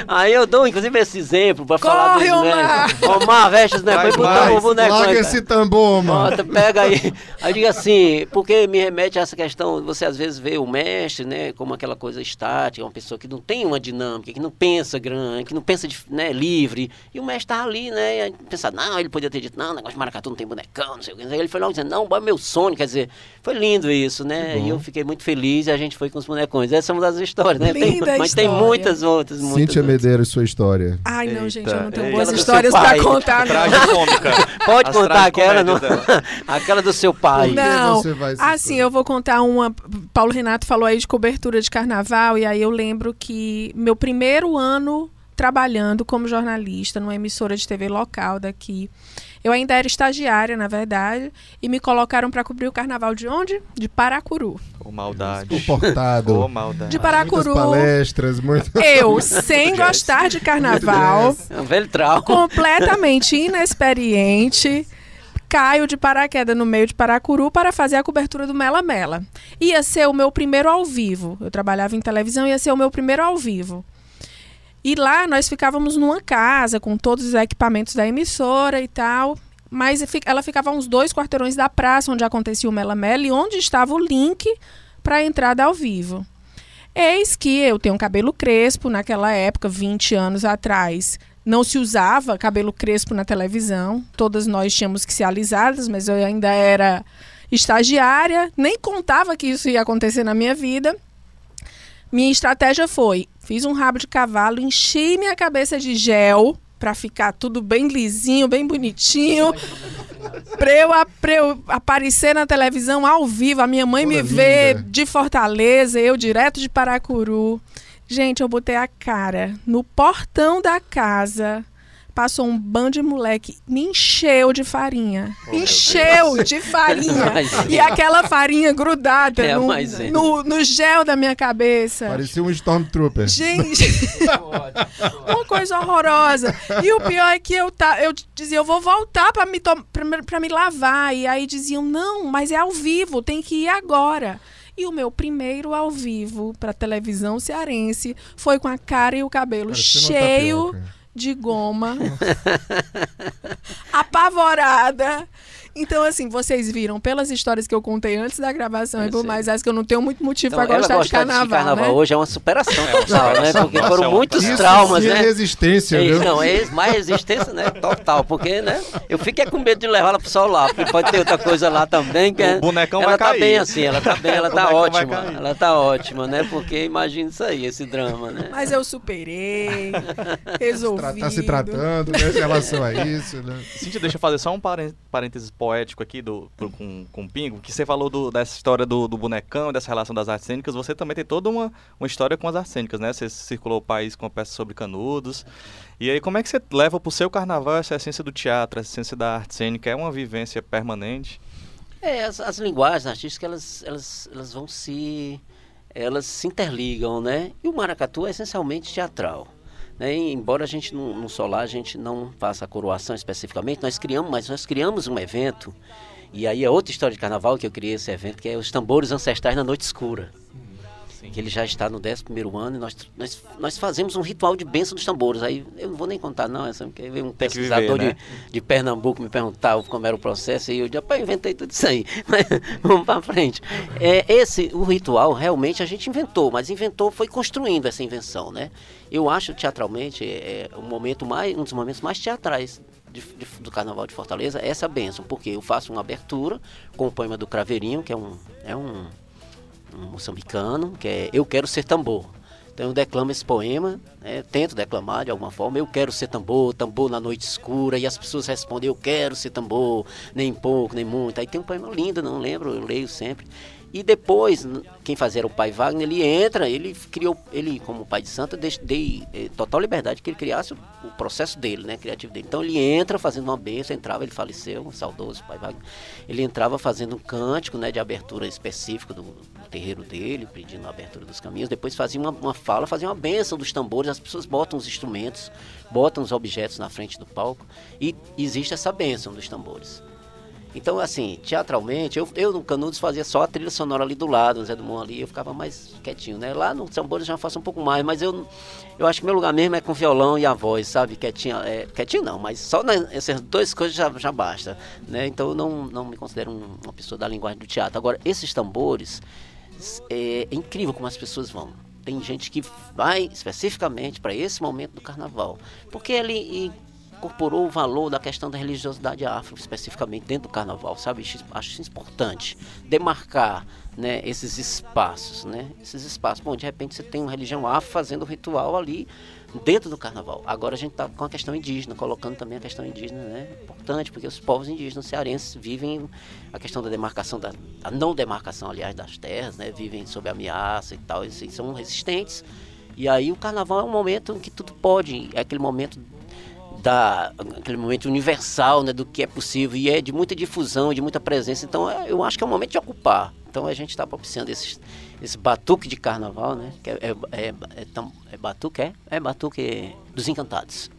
aí eu dou, inclusive, esse exemplo pra Corre, falar dos Omar! médicos. Omar, veste os bonecões, botar o bonecão. Larga esse tambor, mano. Bota, pega aí. Aí diga assim, porque me remete a essa questão, você às vezes vê o mestre, né, como aquela coisa estática, uma pessoa que não tem uma dinâmica, que não pensa grande, que não pensa de, né, livre, e o mestre tá ali, né, e pensar, não, ele podia ter dito, não, negócio de maracatu não tem bonecão, não sei o que. Aí ele foi logo dizendo, não, é meu sonho, quer dizer, foi lindo isso, né, e eu fiquei muito feliz e a gente foi com os bonecões. Essa é uma das histórias, né, tem, mas tem muitas outras, muitas Cíntia outras. Medeiros, sua história. Ai, não, gente, eu não tenho Eita. boas histórias pai. contar, não. Pode As contar aquela, não? aquela do seu pai. Não, você vai se assim, eu vou contar uma. Paulo Renato falou aí de cobertura de carnaval, e aí eu lembro que meu primeiro ano trabalhando como jornalista numa emissora de TV local daqui. Eu ainda era estagiária, na verdade, e me colocaram para cobrir o carnaval de onde? De Paracuru. Ô, maldade. Comportado. Ô, maldade. De Muitas Paracuru. palestras, muito... Eu, sem gostar de carnaval, É um velho trauma. completamente inexperiente, caio de paraquedas no meio de Paracuru para fazer a cobertura do Mela Mela. Ia ser o meu primeiro ao vivo. Eu trabalhava em televisão, ia ser o meu primeiro ao vivo. E lá nós ficávamos numa casa com todos os equipamentos da emissora e tal. Mas ela ficava a uns dois quarteirões da praça onde acontecia o Mela Mela e onde estava o link para a entrada ao vivo. Eis que eu tenho cabelo crespo naquela época, 20 anos atrás. Não se usava cabelo crespo na televisão. Todas nós tínhamos que ser alisadas, mas eu ainda era estagiária, nem contava que isso ia acontecer na minha vida. Minha estratégia foi: fiz um rabo de cavalo, enchi minha cabeça de gel para ficar tudo bem lisinho, bem bonitinho. Pra eu, pra eu aparecer na televisão ao vivo, a minha mãe Toda me vê de Fortaleza, eu direto de Paracuru. Gente, eu botei a cara no portão da casa. Passou um bando de moleque, me encheu de farinha. encheu de farinha. Imagina. e aquela farinha grudada É no, no, no gel da minha cabeça. Parecia um Stormtrooper. Gente, uma coisa horrorosa. E o pior é que eu, tá, eu dizia, eu vou voltar pra me, pra, me- pra me lavar. E aí diziam, não, mas é ao vivo, tem que ir agora. E o meu primeiro ao vivo pra televisão cearense foi com a cara e o cabelo cheio tapioca. De goma, apavorada. Então, assim, vocês viram pelas histórias que eu contei antes da gravação Eu e por sei. mais essa que eu não tenho muito motivo Então, pra ela gostar de carnaval, de carnaval né? hoje é uma superação É uma total, né? Porque Nossa, foram é muitos Isso traumas, sim é né? resistência, É, viu? não, é mais resistência, né? Total, porque, né? Eu fiquei com medo de levar ela pro sol lá, porque pode ter outra coisa lá também, que O é- bonecão ela vai tá cair. bem assim, ela tá bem, ela tá ótima, ela tá ótima, né? Porque imagina isso aí, esse drama, né? Mas eu superei, resolvi. Tá se tratando, né, em relação a isso, né? Cíntia, deixa eu fazer só um parên- parênteses poético aqui do, pro- com, com o Pingo, que você falou do- dessa história do, do bonecão, dessa relação das artes cênicas, você também tem toda uma, uma história com as artes cênicas, né? Você circulou o país com a peça sobre canudos. E aí, como é que você leva pro seu carnaval essa essência do teatro, essa essência da arte cênica? É uma vivência permanente? É, as, as linguagens artísticas, elas, elas, elas vão se... Elas se interligam, né? E o maracatu é essencialmente teatral. Né? Embora a gente no, no Solar a gente não faça a coroação especificamente, nós criamos, mas nós criamos um evento, e aí é outra história de carnaval que eu criei esse evento, que é os tambores ancestrais na noite escura. Que ele já está no 11 ano e nós, nós, nós fazemos um ritual de bênção dos tambores. Aí eu não vou nem contar, não, essa, porque veio um pesquisador viver, né? de, de Pernambuco me perguntar como era o processo e eu eu inventei tudo isso aí. Mas vamos para frente. É, esse, o ritual, realmente a gente inventou, mas inventou, foi construindo essa invenção, né? Eu acho teatralmente é, é, um momento mais, um dos momentos mais teatrais de- de- do Carnaval de Fortaleza é essa bênção, porque eu faço uma abertura com o poema do Craveirinho, que é um, é um, moçambicano, que é Eu Quero Ser Tambor. Então eu declamo esse poema, né, tento declamar de alguma forma, eu quero ser tambor, tambor na noite escura, e as pessoas respondem, eu quero ser tambor, nem pouco, nem muito. Aí tem um poema lindo, não lembro, eu leio sempre. E depois, quem fazia era o pai Wagner, ele entra, ele criou, ele como pai de santo, dei, dei eh, total liberdade que ele criasse o, processo dele, né, criativo dele. Então ele entra fazendo uma bênção, entrava, ele faleceu, saudoso pai Wagner, ele entrava fazendo um cântico, né, de abertura específico do terreiro dele, pedindo a abertura dos caminhos, depois fazia uma, uma fala, fazia uma bênção dos tambores, as pessoas botam os instrumentos, botam os objetos na frente do palco, e existe essa bênção dos tambores. Então, assim, teatralmente, eu, eu no Canudos fazia só a trilha sonora ali do lado, Zé do Mon ali, eu ficava mais quietinho, né? Lá no Tambores já faço um pouco mais, mas eu, eu acho que meu lugar mesmo é com violão e a voz, sabe? Quietinho, é, quietinho não, mas só nessas duas coisas já, já basta, né? Então eu não, não me considero um- uma pessoa da linguagem do teatro. Agora, esses tambores, é, é incrível como as pessoas vão. Tem gente que vai especificamente para esse momento do carnaval, porque ele incorporou o valor da questão da religiosidade afro, especificamente dentro do carnaval, sabe? Acho- importante. Demarcar né, esses espaços, né? Esses espaços. Bom, de repente você tem uma religião afro fazendo um ritual ali dentro do carnaval. Agora a gente está com a questão indígena, colocando também a questão indígena, né? Importante, porque os povos indígenas cearenses vivem a questão da demarcação, da a não demarcação, aliás, das terras, né? Vivem sob ameaça e tal, e são resistentes. E aí o carnaval é um momento em que tudo pode, é aquele momento da aquele momento universal né, do que é possível e é de muita difusão, de muita presença. Então é- eu acho que é o momento de ocupar. Então a gente está propiciando esse, esse batuque de carnaval, né? Que é, é, é, é, é batuque, é? É batuque dos encantados.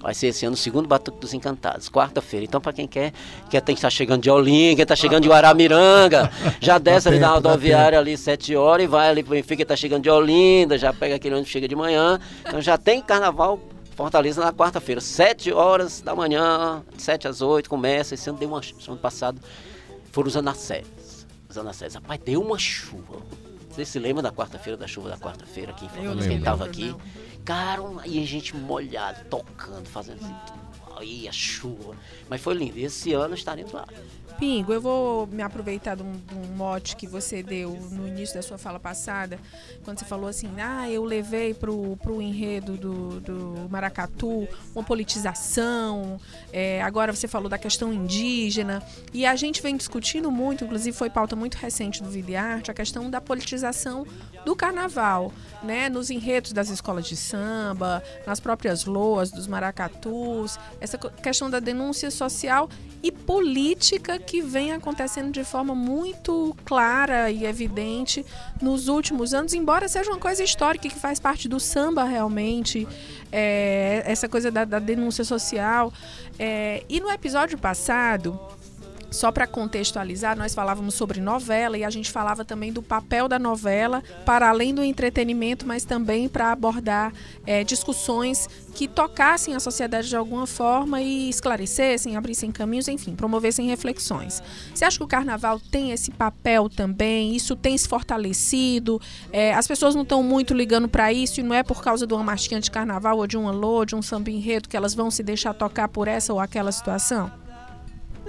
Vai ser esse ano o segundo Batuque dos Encantados, quarta-feira. Então, para quem quer, quer tem que estar chegando de Olinda, quem está chegando de Guaramiranga, já desce ali na rodoviária ali sete horas e vai ali para Benfica, está chegando de Olinda, já pega aquele ônibus que chega de manhã. Então já tem carnaval Fortaleza na quarta-feira, sete horas da manhã, de sete às oito, começa. Esse ano deu uma chuva. Ano passado foram os anacés. Os anacés. Rapaz, deu uma chuva. Você se lembra da quarta-feira, da chuva da quarta-feira aqui em Fortaleza? Quem tava aqui? Cara, e a gente molhado, tocando, fazendo assim, aí a chuva. Mas foi lindo. E esse ano estaremos lá. Pingo, eu vou me aproveitar de um, de um mote que você deu no início da sua fala passada, quando você falou assim, ah, eu levei pro, pro enredo do, do Maracatu uma politização, é, agora você falou da questão indígena, e a gente vem discutindo muito, inclusive foi pauta muito recente do Vida e Arte, a questão da politização do carnaval, né, nos enredos das escolas de samba, nas próprias loas dos maracatus, essa questão da denúncia social e política que vem acontecendo de forma muito clara e evidente nos últimos anos, embora seja uma coisa histórica que faz parte do samba realmente, é, essa coisa da, da denúncia social. É, e no episódio passado, só para contextualizar, nós falávamos sobre novela e a gente falava também do papel da novela para além do entretenimento, mas também para abordar é, discussões que tocassem a sociedade de alguma forma e esclarecessem, abrissem caminhos, enfim, promovessem reflexões. Você acha que o carnaval tem esse papel também? Isso tem se fortalecido? É, as pessoas não estão muito ligando para isso e não é por causa de uma marchinha de carnaval ou de um alô, de um samba enredo que elas vão se deixar tocar por essa ou aquela situação?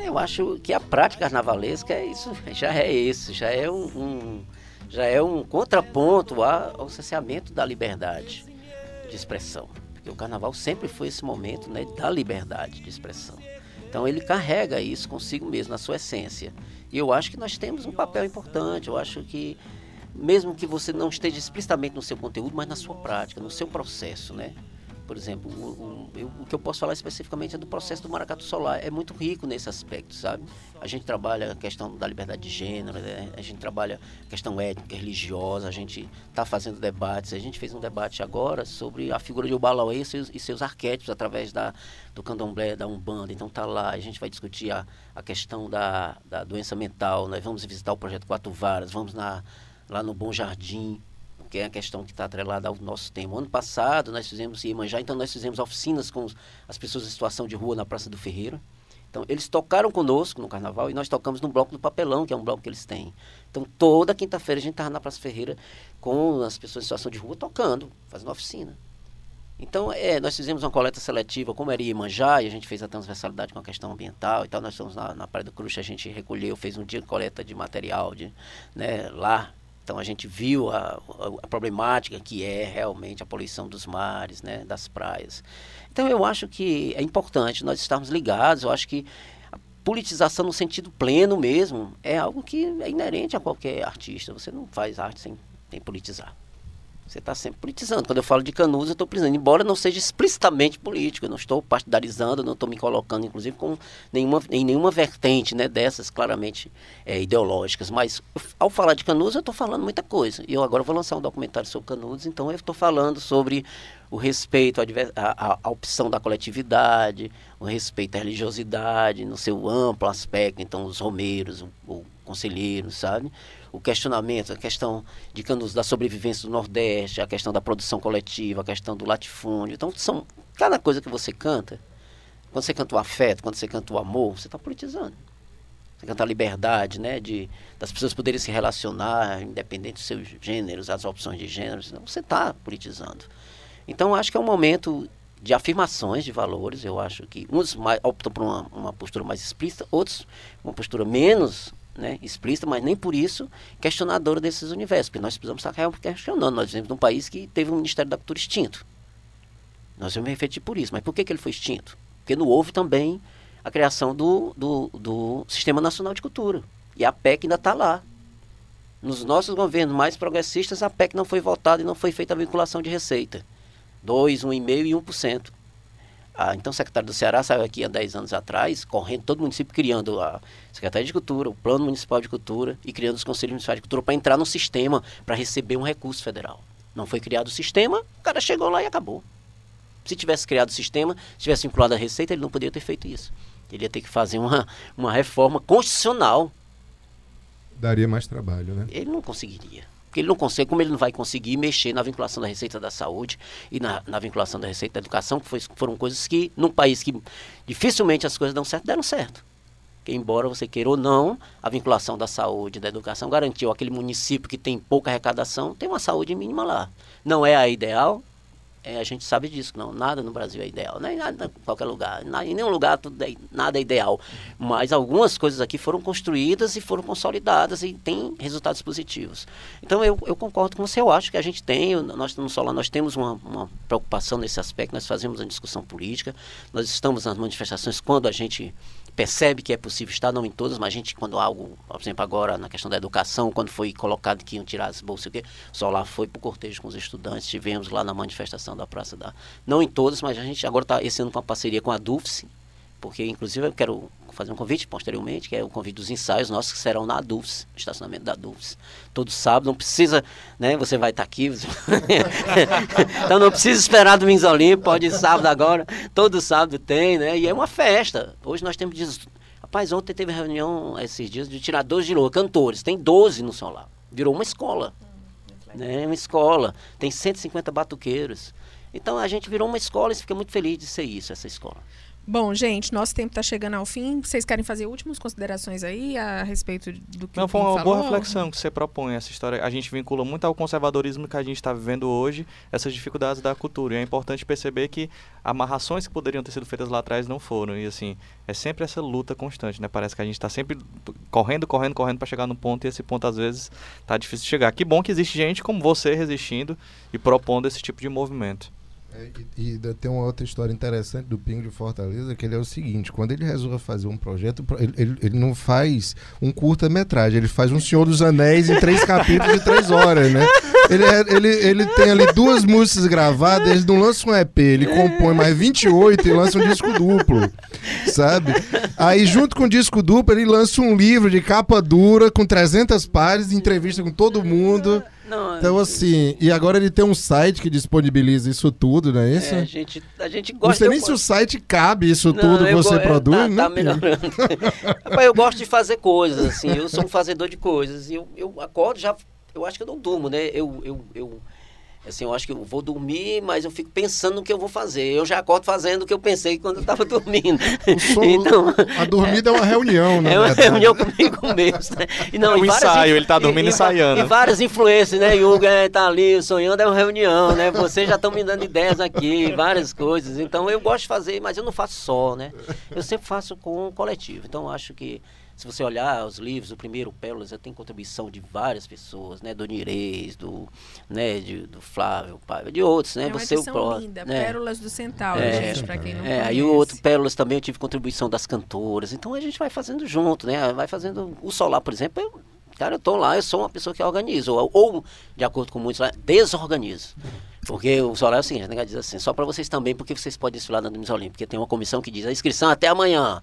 Eu acho que a prática carnavalesca é isso, já é isso, já é um, um já é um contraponto ao cerceamento da liberdade de expressão. Porque o carnaval sempre foi esse momento né, da liberdade de expressão. Então ele carrega isso consigo mesmo, na sua essência. E eu acho que nós temos um papel importante. Eu acho que, mesmo que você não esteja explicitamente no seu conteúdo, mas na sua prática, no seu processo, né? Por exemplo, o, o, eu, o, que eu posso falar especificamente é do processo do maracatu solar. É muito rico nesse aspecto, sabe? A gente trabalha a questão da liberdade de gênero, né? a gente trabalha a questão étnica, religiosa, a gente está fazendo debates. A gente fez um debate agora sobre a figura de Obalauê e seus, e seus arquétipos através da, do candomblé, da Umbanda. Então tá lá, a gente vai discutir a, a questão da, da doença mental. Nós vamos visitar o projeto Quatro Varas, vamos na, lá no Bom Jardim que é a questão que está atrelada ao nosso tema. Ano passado nós fizemos Iemanjá, então nós fizemos oficinas com as pessoas em situação de rua na Praça do Ferreira. Então eles tocaram conosco no carnaval e nós tocamos no bloco do papelão, que é um bloco que eles têm. Então toda quinta-feira a gente estava na Praça Ferreira com as pessoas em situação de rua tocando, fazendo oficina. Então, é, nós fizemos uma coleta seletiva, como era Iemanjá, e a gente fez a transversalidade com a questão ambiental e tal. Nós estamos na, na Praia do Cruz, a gente recolheu, fez um dia de coleta de material de, né, lá então a gente viu a, a, a, problemática que é realmente a poluição dos mares, né, das praias. Então eu acho que é importante nós estarmos ligados. Eu acho que a politização no sentido pleno mesmo é algo que é inerente a qualquer artista. Você não faz arte sem, sem politizar. Você está sempre politizando. Quando eu falo de Canudos, eu estou politizando, embora não seja explicitamente político. Eu não estou partidarizando, não estou me colocando, inclusive, com nenhuma, em nenhuma vertente né, dessas claramente é, ideológicas. Mas ao falar de Canudos, eu estou falando muita coisa. E eu agora vou lançar um documentário sobre Canudos, então eu estou falando sobre o respeito à, opção da coletividade, o respeito à religiosidade no seu amplo aspecto, então os romeiros, o, o conselheiro, sabe? o questionamento, a questão de da sobrevivência do Nordeste, a questão da produção coletiva, a questão do latifúndio. Então, são cada coisa que você canta, quando você canta o afeto, quando você canta o amor, você está politizando. Você canta a liberdade, né, de, das pessoas poderem se relacionar, independente dos seus gêneros, as opções de gêneros, então, você está politizando. Então, acho que é um momento de afirmações de valores. Eu acho que uns mais, optam por uma, uma postura mais explícita, outros uma postura menos né, explícita, mas nem por isso questionadora desses universos, porque nós precisamos estar questionando. Nós vivemos num país que teve um Ministério da Cultura extinto. Nós vamos refletir por isso. Mas por que, que ele foi extinto? Porque não houve também a criação do, do, do Sistema Nacional de Cultura. E a PEC ainda está lá. Nos nossos governos mais progressistas, a PEC não foi votada e não foi feita a vinculação de receita. 2, 1,5% e 1%. A, então, o secretário do Ceará saiu aqui há 10 anos atrás, correndo todo o município, criando a Secretaria de Cultura, o Plano Municipal de Cultura e criando os Conselhos Municipais de Cultura para entrar no sistema, para receber um recurso federal. Não foi criado o sistema, o cara chegou lá e acabou. Se tivesse criado o sistema, se tivesse vinculado a Receita, ele não poderia ter feito isso. Ele ia ter que fazer uma, uma reforma constitucional. Daria mais trabalho, né? Ele não conseguiria. Porque ele não consegue, como ele não vai conseguir mexer na vinculação da receita da saúde e na, na vinculação da receita da educação, que foi, foram coisas que, num país que dificilmente as coisas dão certo, deram certo. Que, embora você queira ou não, a vinculação da saúde da educação garantiu aquele município que tem pouca arrecadação, tem uma saúde mínima lá. Não é a ideal, é, a gente sabe disso, não, nada no Brasil é ideal, nem nada em qualquer lugar, em nenhum lugar tudo é, nada é ideal, mas algumas coisas aqui foram construídas e foram consolidadas e têm resultados positivos. Então eu, eu concordo com você, eu acho que a gente tem, nós no Solar nós temos uma, uma preocupação nesse aspecto, nós fazemos uma discussão política, nós estamos nas manifestações quando a gente percebe que é possível estar, não em todas, mas a gente, quando algo, por exemplo, agora na questão da educação, quando foi colocado que iam tirar as bolsas, o quê, só lá foi para o cortejo com os estudantes, tivemos lá na manifestação da Praça da. Não em todas, mas a gente agora está esse ano com uma parceria com a DUFS, porque inclusive eu quero fazer um convite posteriormente, que é o convite dos ensaios nossos que serão na no estacionamento da DUFS. Todo sábado, não precisa, né? Você vai estar tá aqui. Então não precisa esperar Domingos Olímpio, pode ir sábado agora. Todo sábado tem, né? E é uma festa. Hoje nós temos Rapaz, ontem teve reunião, esses dias, de tiradores de lua, cantores. Tem 12 no solar. Virou uma escola. Né? Uma escola. Tem 150 batuqueiros. Então a gente virou uma escola e fica muito feliz de ser isso, essa escola. Bom, gente, nosso tempo está chegando ao fim. Vocês querem fazer últimas considerações aí a respeito do que Não, foi uma falou? boa reflexão que você propõe essa história. A gente vincula muito ao conservadorismo que a gente está vivendo hoje, essas dificuldades da cultura. E é importante perceber que amarrações que poderiam ter sido feitas lá atrás não foram. E assim, é sempre essa luta constante, né? Parece que a gente está sempre correndo, correndo, correndo para chegar no ponto e esse ponto às vezes tá difícil de chegar. Que bom que existe gente como você resistindo e propondo esse tipo de movimento. É, e, e tem uma outra história interessante do Pingo de Fortaleza, que ele é o seguinte, quando ele resolve fazer um projeto, ele, ele, ele não faz um curta-metragem, ele faz um Senhor dos Anéis em três capítulos de três horas, né? Ele, é- ele, ele tem ali duas músicas gravadas, ele não lança um EP, ele compõe mais 28 e lança um disco duplo, sabe? Aí junto com o disco duplo, ele lança um livro de capa dura, com 300 páginas, entrevista com todo mundo... Não, Então, assim, e agora ele tem um site que disponibiliza isso tudo, não é isso? é, a, gente, a gente Não gosta... sei nem eu se o site cabe isso Não, tudo que eu você go- é, produz, tá, né? tá melhorando. Rapaz, eu gosto de fazer coisas, assim. Eu sou um fazedor de coisas. E eu, eu acordo já. Eu acho que eu não durmo, né? Eu, eu, eu, assim, eu acho que eu vou dormir, mas eu fico pensando no que eu vou fazer. Eu já acordo fazendo o que eu pensei quando eu estava dormindo. O som- a dormida é uma reunião, né? É uma reunião comigo mesmo, né? E não, É um e várias ensaio, ele tá dormindo e, ensaiando. E várias influências, né? Yuga é, tá ali sonhando, é uma reunião, né? Vocês já estão me dando ideias aqui, várias coisas. Então eu gosto de fazer, mas eu não faço só, né? Eu sempre faço com o coletivo. Então eu acho que se você olhar os livros, o primeiro Pérolas, tem contribuição de várias pessoas, né? Do Nirês, do, né? de- do Flávio, de outros, né? É uma você edição pró- linda, né? Pérolas do Centauro, É, gente, pra quem não É, conhece. aí o outro Pérolas também eu tive contribuição das cantoras. Então a gente vai fazendo junto, né? Vai fazendo. O Solar, por exemplo, eu, cara, eu tô lá, eu sou uma pessoa que organiza. Ou, ou, de acordo com muitos lá, desorganizo. Porque o Solar é o seguinte, né? diz assim, só para vocês também, porque vocês podem desfilar na Olímpico, porque tem uma comissão que diz a inscrição até amanhã.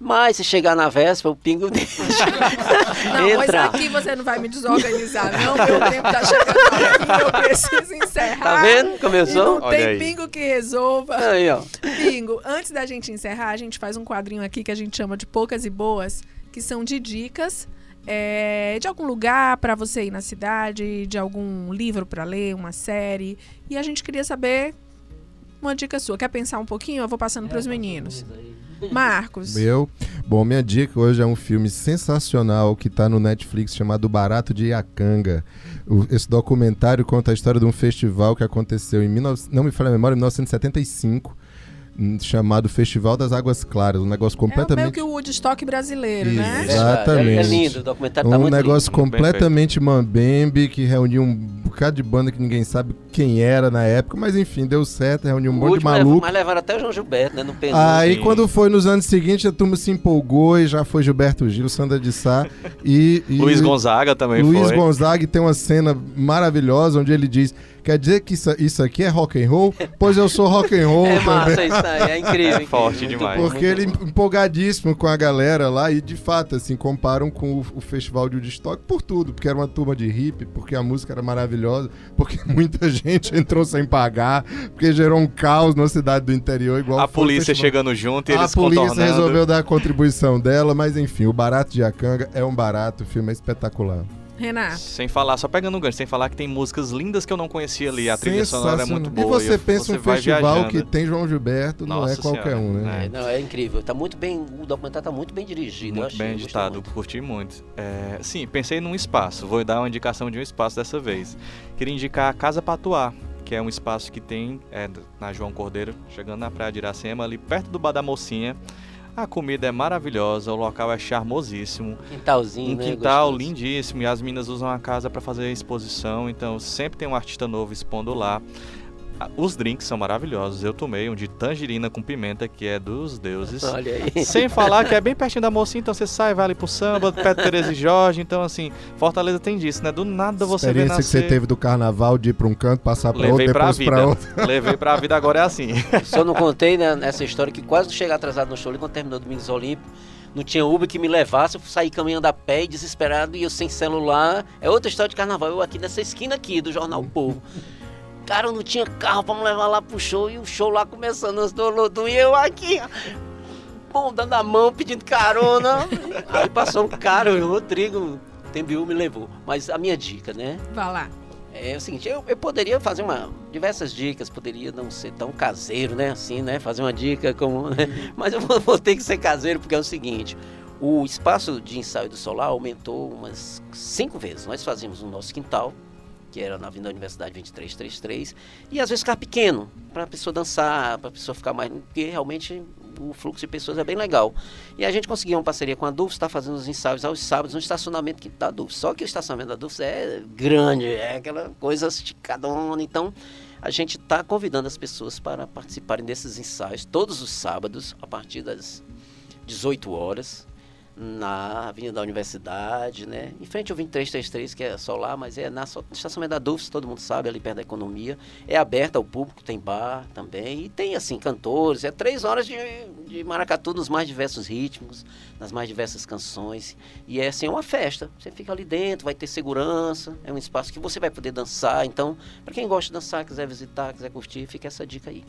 Mas se chegar na véspera, o pingo deixa. Não, mas Entra. aqui você não vai me desorganizar, não. Meu tempo tá chegando fim, eu preciso encerrar. Tá vendo E sou? não Olha tem aí. pingo que resolva. Aí, ó. Pingo, antes da gente encerrar, a gente faz um quadrinho aqui que a gente chama de Poucas e Boas, que são de dicas é, de algum lugar para você ir na cidade, de algum livro para ler, uma série. E a gente queria saber uma dica sua. Quer pensar um pouquinho? Eu vou passando para os meninos. Marcos. Meu. Bom, minha dica hoje é um filme sensacional que está no Netflix chamado Barato de Iacanga. Esse documentário conta a história de um festival que aconteceu em 19, não me falha a memória, em 1975, hum, chamado Festival das Águas Claras, um negócio É o meio completamente que o Woodstock brasileiro, Isso. né? Exatamente. É, é lindo, o documentário tá um muito negócio lindo. Completamente mambembe que reuniu um bocado de banda que ninguém sabe quem era na época, mas enfim, deu certo, reuniu um. O monte de lev- maluco. Mas levaram até o João Gilberto, né? No penúltimo. Aí Sim. quando foi nos anos seguintes, a turma se empolgou e já foi Gilberto Gil, Sandra de Sá e, e Luiz Gonzaga também Luiz foi. Gonzaga tem uma cena maravilhosa onde ele diz: Quer dizer que isso, isso aqui é rock and roll? Pois eu sou rock and roll É também. massa isso aí, é incrível. É incrível. forte Muito demais. Porque ele bom. empolgadíssimo com a galera lá e de fato assim comparam com o, o festival de Woodstock por tudo, porque era uma turma de hippie, porque a música era maravilhosa, porque muita gente entrou sem pagar, porque gerou um caos na cidade do interior igual A polícia chegando junto e A eles polícia contornando. resolveu dar a contribuição dela, mas enfim, o Barato de Acanga é um barato, o filme é espetacular. Renato. Sem falar, só pegando um gancho, sem falar que tem músicas lindas que eu não conhecia ali. A trilha sonora é muito boa. E você eu- pensa um festival viajando. que tem João Gilberto, não é Nossa qualquer Senhora, um, né? é. Não, é incrível. Tá muito bem, o documentário tá muito bem dirigido. eu Muito achei, bem editado, muito. curti muito. É, sim, pensei num espaço. Vou dar uma indicação de um espaço dessa vez. Queria indicar a Casa Patuá, que é um espaço que tem é, na João Cordeiro, chegando na Praia de Iracema, ali perto do Bar da Mocinha. A comida é maravilhosa, o local é charmosíssimo. Quintalzinho, Um né? quintal gostoso. lindíssimo e as minas usam a casa para fazer exposição, então sempre tem um artista novo expondo lá. Ah, Os drinks são maravilhosos. Eu tomei um de tangerina com pimenta que é dos deuses. Olha aí. Sem falar que é bem pertinho da mocinha, então você sai, vai ali pro samba, perto de Tereza e Jorge. Então, assim, Fortaleza tem disso, né? Do nada você vê Experiência que você teve do carnaval de ir pra um canto, passar pra outro, Levei pra depois pra vida. outro. Levei pra vida, agora é assim. Só não contei né, nessa história que quase cheguei atrasado no show ali quando terminou o Domingos Olímpico. Não tinha Uber que me levasse, eu saí caminhando a pé e desesperado e eu sem celular. É outra história de carnaval. Eu aqui nessa esquina aqui do Jornal Povo. Cara, eu não tinha carro pra me levar lá pro show e o show lá começando antes do Olodum e eu aqui. ó. bom, dando a mão, pedindo carona. Aí passou um cara, o Rodrigo Tembiu me levou. Mas a minha dica, né? Vá lá. É o seguinte, eu, eu poderia fazer uma diversas dicas, poderia não ser tão caseiro, né? Assim, né? Fazer uma dica como, né? mas eu vou, vou ter que ser caseiro porque é o seguinte, o espaço de ensaio do solar aumentou umas cinco vezes. Nós fazíamos no nosso quintal, que era na Avenida Universidade 2333, e às vezes ficar pequeno, para a pessoa dançar, para a pessoa ficar mais. Porque realmente o fluxo de pessoas é bem legal. E a gente conseguiu uma parceria com a Dufs, está fazendo os ensaios aos sábados no estacionamento que da Dufs. Só que o estacionamento da Dufs é grande, é aquela coisa esticadona. Então, a gente está convidando as pessoas para participarem desses ensaios todos os sábados, a partir das 18 horas na Avenida da Universidade, né? Em frente ao 2333, que é só lá, mas é na estacionamento da Dufs, todo mundo sabe, ali perto da economia. É aberta ao público, tem bar também. E tem, assim, cantores. É três horas de, de maracatu nos mais diversos ritmos, nas mais diversas canções. E é, assim, uma festa. Você fica ali dentro, vai ter segurança. É um espaço que você vai poder dançar. Então, para quem gosta de dançar, quiser visitar, quiser curtir, fica essa dica aí.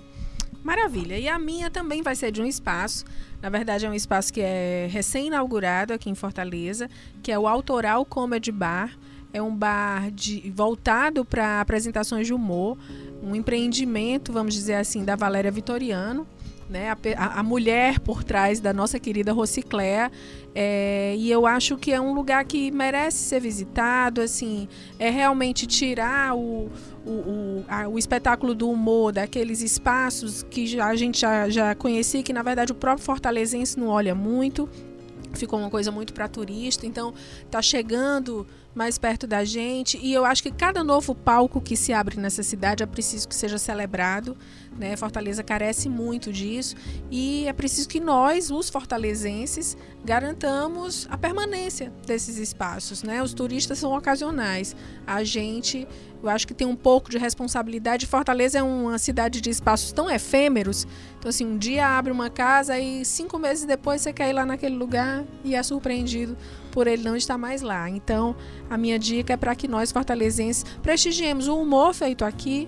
Maravilha. E a minha também vai ser de um espaço. Na verdade, é um espaço que é recém-inaugurado aqui em Fortaleza, que é o Autoral Comedy Bar. É um bar de, voltado para apresentações de humor, um empreendimento, vamos dizer assim, da Valéria Vitoriano. Né, a, a, mulher por trás da nossa querida Rocicléa. É, e eu acho que é um lugar que merece ser visitado. Assim, é realmente tirar o, o, o, a, o espetáculo do humor daqueles espaços que já, a gente já, já conhecia, que na verdade o próprio fortalezense não olha muito. Ficou uma coisa muito para turista, então tá chegando mais perto da gente. E eu acho que cada novo palco que se abre nessa cidade é preciso que seja celebrado. Né? Fortaleza carece muito disso. E é preciso que nós, os fortalezenses, garantamos a permanência desses espaços. Né? Os turistas são ocasionais. A gente eu acho que tem um pouco de responsabilidade. Fortaleza é uma cidade de espaços tão efêmeros. Então, assim, um dia abre uma casa e cinco meses depois você quer ir lá naquele lugar e é surpreendido por ele não estar mais lá. Então, a minha dica é para que nós, fortalezenses, prestigiemos o humor feito aqui,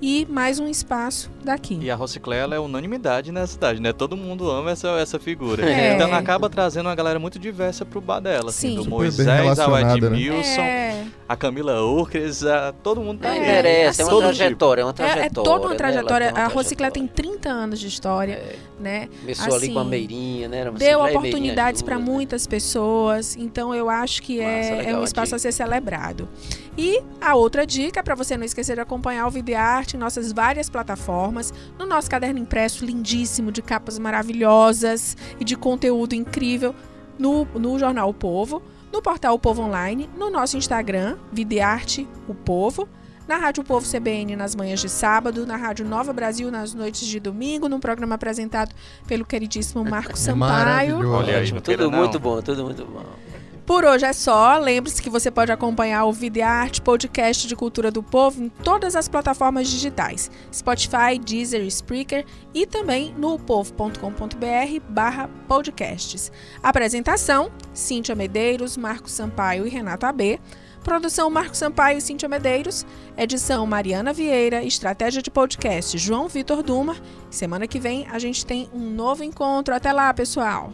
e mais um espaço daqui. E a Rociclé é unanimidade na cidade, né? Todo mundo ama essa, essa figura. É. Então acaba trazendo uma galera muito diversa pro bar dela. Assim, Sim. do Super Moisés ao né? Edmilson, É. a Camila Urques, a, todo mundo tá É, aí. Merece, é uma assim, trajetória, é uma É, trajetória. é toda uma né? trajetória. Ela tem A Rociclé tem trajetória. 30 anos de história, É. né? Começou ali com a assim, Meirinha, né? Era uma Deu oportunidades para muitas pessoas, então eu acho que Massa, é, é um espaço a ser celebrado. E a outra dica, para você não esquecer de acompanhar o Videarte em nossas várias plataformas, no nosso caderno impresso lindíssimo, de capas maravilhosas e de conteúdo incrível, no, no Jornal O Povo, no portal O Povo Online, no nosso Instagram, Videarte O Povo, na Rádio Povo CBN nas manhãs de sábado, na Rádio Nova Brasil nas noites de domingo, num programa apresentado pelo queridíssimo Marco É Sampaio. Olha aí, Tudo muito bom, tudo muito bom. Por hoje é só. Lembre-se que você pode acompanhar o Videarte, podcast de cultura do povo, em todas as plataformas digitais: Spotify, Deezer, Spreaker e também no povo.com.br/barra podcasts. Apresentação: Cíntia Medeiros, Marcos Sampaio e Renato AB. Produção Marcos Sampaio e Cíntia Medeiros. Edição Mariana Vieira. Estratégia de podcast João Vitor Duma. Semana que vem a gente tem um novo encontro. Até lá, pessoal!